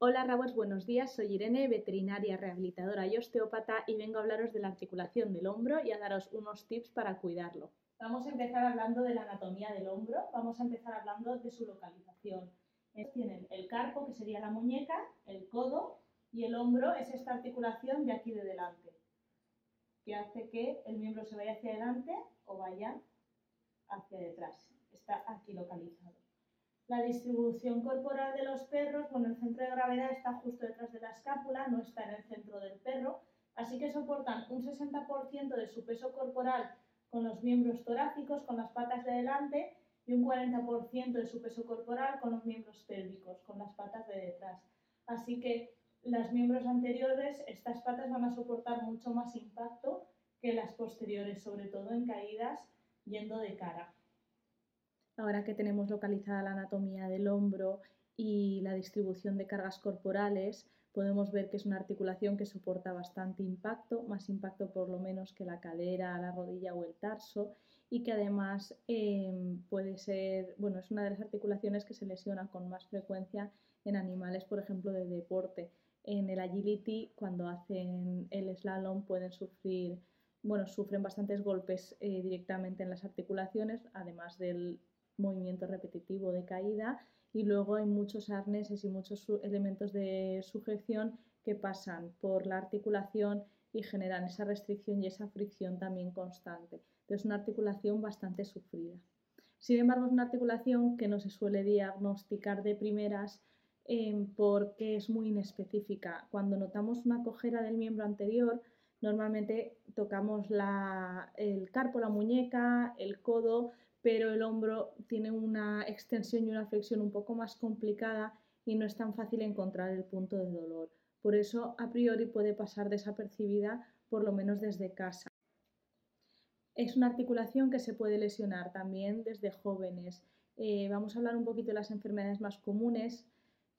Hola Rabots, buenos días. Soy Irene, veterinaria, rehabilitadora y osteópata y vengo a hablaros de la articulación del hombro y a daros unos tips para cuidarlo. Vamos a empezar hablando de la anatomía del hombro, vamos a empezar hablando de su localización. Tienen el carpo, que sería la muñeca, el codo y el hombro es esta articulación de aquí de delante, que hace que el miembro se vaya hacia adelante o vaya hacia detrás. Está aquí localizado. La distribución corporal de los perros, bueno, el centro de gravedad está justo detrás de la escápula, no está en el centro del perro, así que soportan un 60% de su peso corporal con los miembros torácicos, con las patas de delante, y un 40% de su peso corporal con los miembros pélvicos, con las patas de detrás. Así que las miembros anteriores, estas patas van a soportar mucho más impacto que las posteriores, sobre todo en caídas yendo de cara. Ahora que tenemos localizada la anatomía del hombro y la distribución de cargas corporales, podemos ver que es una articulación que soporta bastante impacto, más impacto por lo menos que la cadera, la rodilla o el tarso, y que además em, puede ser, bueno, es una de las articulaciones que se lesiona con más frecuencia en animales, por ejemplo, de deporte. En el agility, cuando hacen el slalom, pueden sufrir, bueno, sufren bastantes golpes eh, directamente en las articulaciones, además del movimiento repetitivo de caída y luego hay muchos arneses y muchos elementos de sujeción que pasan por la articulación y generan esa restricción y esa fricción también constante. Es una articulación bastante sufrida. Sin embargo, es una articulación que no se suele diagnosticar de primeras em, porque es muy inespecífica. Cuando notamos una cojera del miembro anterior, normalmente tocamos el carpo, la muñeca, el codo, pero el hombro tiene una extensión y una flexión un poco más complicada y no es tan fácil encontrar el punto de dolor. Por eso, a priori puede pasar desapercibida, por lo menos desde casa. Es una articulación que se puede lesionar también desde jóvenes. Eh, vamos a hablar un poquito de las enfermedades más comunes.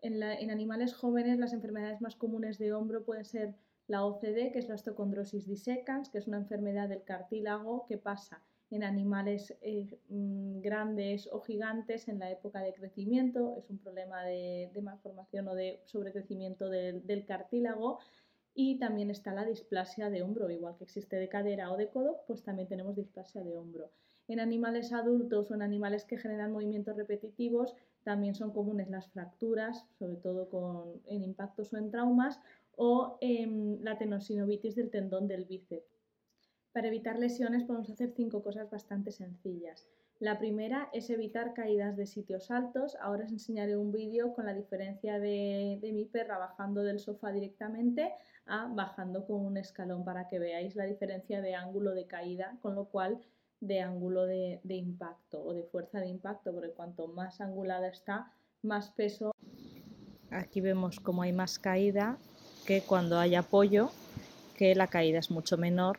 En, en, animales jóvenes, las enfermedades más comunes de hombro pueden ser la OCD, que es la osteocondrosis dissecans, que es una enfermedad del cartílago que pasa en animales eh, mm, grandes o gigantes en la época de crecimiento, es un problema de, malformación o de sobrecrecimiento del, cartílago y también está la displasia de hombro, igual que existe de cadera o de codo, pues también tenemos displasia de hombro. En animales adultos o en animales que generan movimientos repetitivos también son comunes las fracturas, sobre todo con, en impactos o en traumas, o en la tenosinovitis del tendón del bíceps. Para evitar lesiones podemos hacer cinco cosas bastante sencillas. La primera es evitar caídas de sitios altos. Ahora os enseñaré un vídeo con la diferencia de, mi perra bajando del sofá directamente a bajando con un escalón para que veáis la diferencia de ángulo de caída, con lo cual de ángulo de, de impacto o de fuerza de impacto, porque cuanto más angulada está, más peso. Aquí vemos cómo hay más caída que cuando hay apoyo, que la caída es mucho menor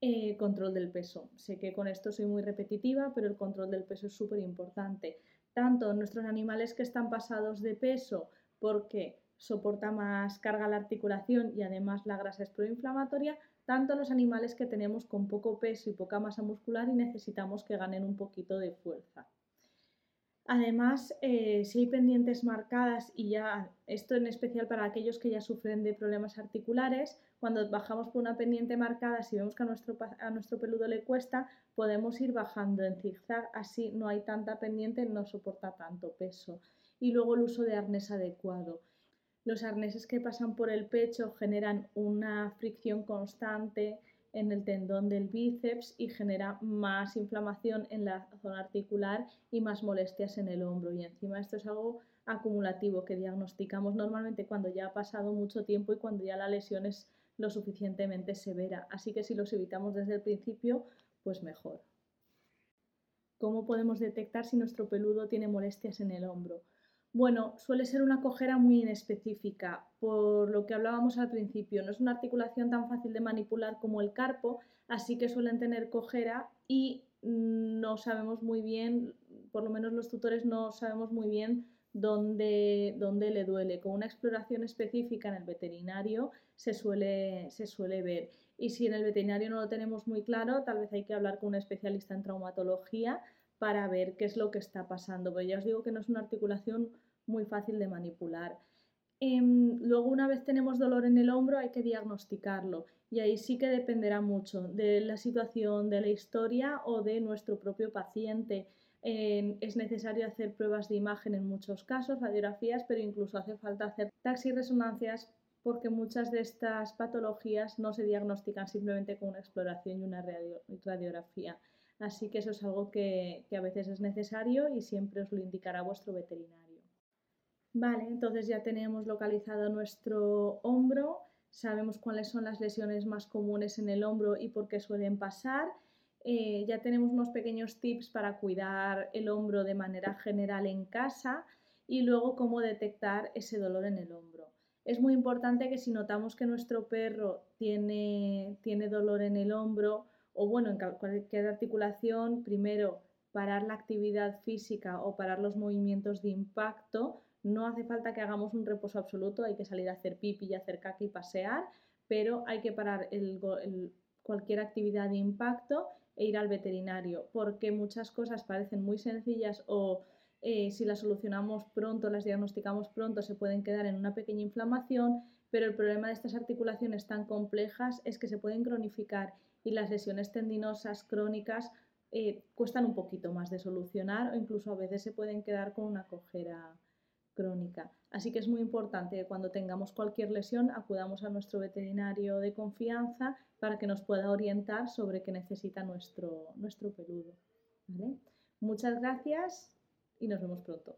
eh, control del peso. Sé que con esto soy muy repetitiva, pero el control del peso es súper importante. Tanto nuestros animales que están pasados de peso porque soporta más carga la articulación y además la grasa es proinflamatoria, tanto los animales que tenemos con poco peso y poca masa muscular y necesitamos que ganen un poquito de fuerza. Además, eh, si hay pendientes marcadas, y ya esto en especial para aquellos que ya sufren de problemas articulares, cuando bajamos por una pendiente marcada, si vemos que a nuestro, a nuestro peludo le cuesta, podemos ir bajando en zigzag, así no hay tanta pendiente, no soporta tanto peso. Y luego el uso de arnés adecuado. Los arneses que pasan por el pecho generan una fricción constante, en el tendón del bíceps y genera más inflamación en la zona articular y más molestias en el hombro. Y encima esto es algo acumulativo que diagnosticamos normalmente cuando ya ha pasado mucho tiempo y cuando ya la lesión es lo suficientemente severa. Así que si los evitamos desde el principio, pues mejor. ¿Cómo podemos detectar si nuestro peludo tiene molestias en el hombro? Bueno, suele ser una cojera muy inespecífica, por lo que hablábamos al principio. No es una articulación tan fácil de manipular como el carpo, así que suelen tener cojera y no sabemos muy bien, por lo menos los tutores no sabemos muy bien dónde, dónde le duele. Con una exploración específica en el veterinario se suele, se suele ver. Y si en el veterinario no lo tenemos muy claro, tal vez hay que hablar con un especialista en traumatología para ver qué es lo que está pasando. Pero ya os digo que no es una articulación muy fácil de manipular. Em, luego, una vez tenemos dolor en el hombro, hay que diagnosticarlo y ahí sí que dependerá mucho de la situación, de la historia o de nuestro propio paciente. es necesario hacer pruebas de imagen en muchos casos, radiografías, pero incluso hace falta hacer taxiresonancias porque muchas de estas patologías no se diagnostican simplemente con una exploración y una radiografía. Así que eso es algo que, a veces es necesario y siempre os lo indicará vuestro veterinario. Vale, entonces ya tenemos localizado nuestro hombro sabemos cuáles son las lesiones más comunes en el hombro y por qué suelen pasar. Eh, ya tenemos unos pequeños tips para cuidar el hombro de manera general en casa y luego cómo detectar ese dolor en el hombro. Es muy importante que si notamos que nuestro perro tiene, tiene dolor en el hombro o bueno, en cualquier articulación, primero parar la actividad física o parar los movimientos de impacto no hace falta que hagamos un reposo absoluto, hay que salir a hacer pipi y hacer caca y pasear, pero hay que parar cualquier actividad de impacto e ir al veterinario, porque muchas cosas parecen muy sencillas o eh, si las solucionamos pronto, las diagnosticamos pronto, se pueden quedar en una pequeña inflamación, pero el problema de estas articulaciones tan complejas es que se pueden cronificar y las lesiones tendinosas crónicas eh, cuestan un poquito más de solucionar o incluso a veces se pueden quedar con una cojera crónica. Así que es muy importante que cuando tengamos cualquier lesión acudamos a nuestro veterinario de confianza para que nos pueda orientar sobre qué necesita nuestro, nuestro peludo. Muchas gracias y nos vemos pronto.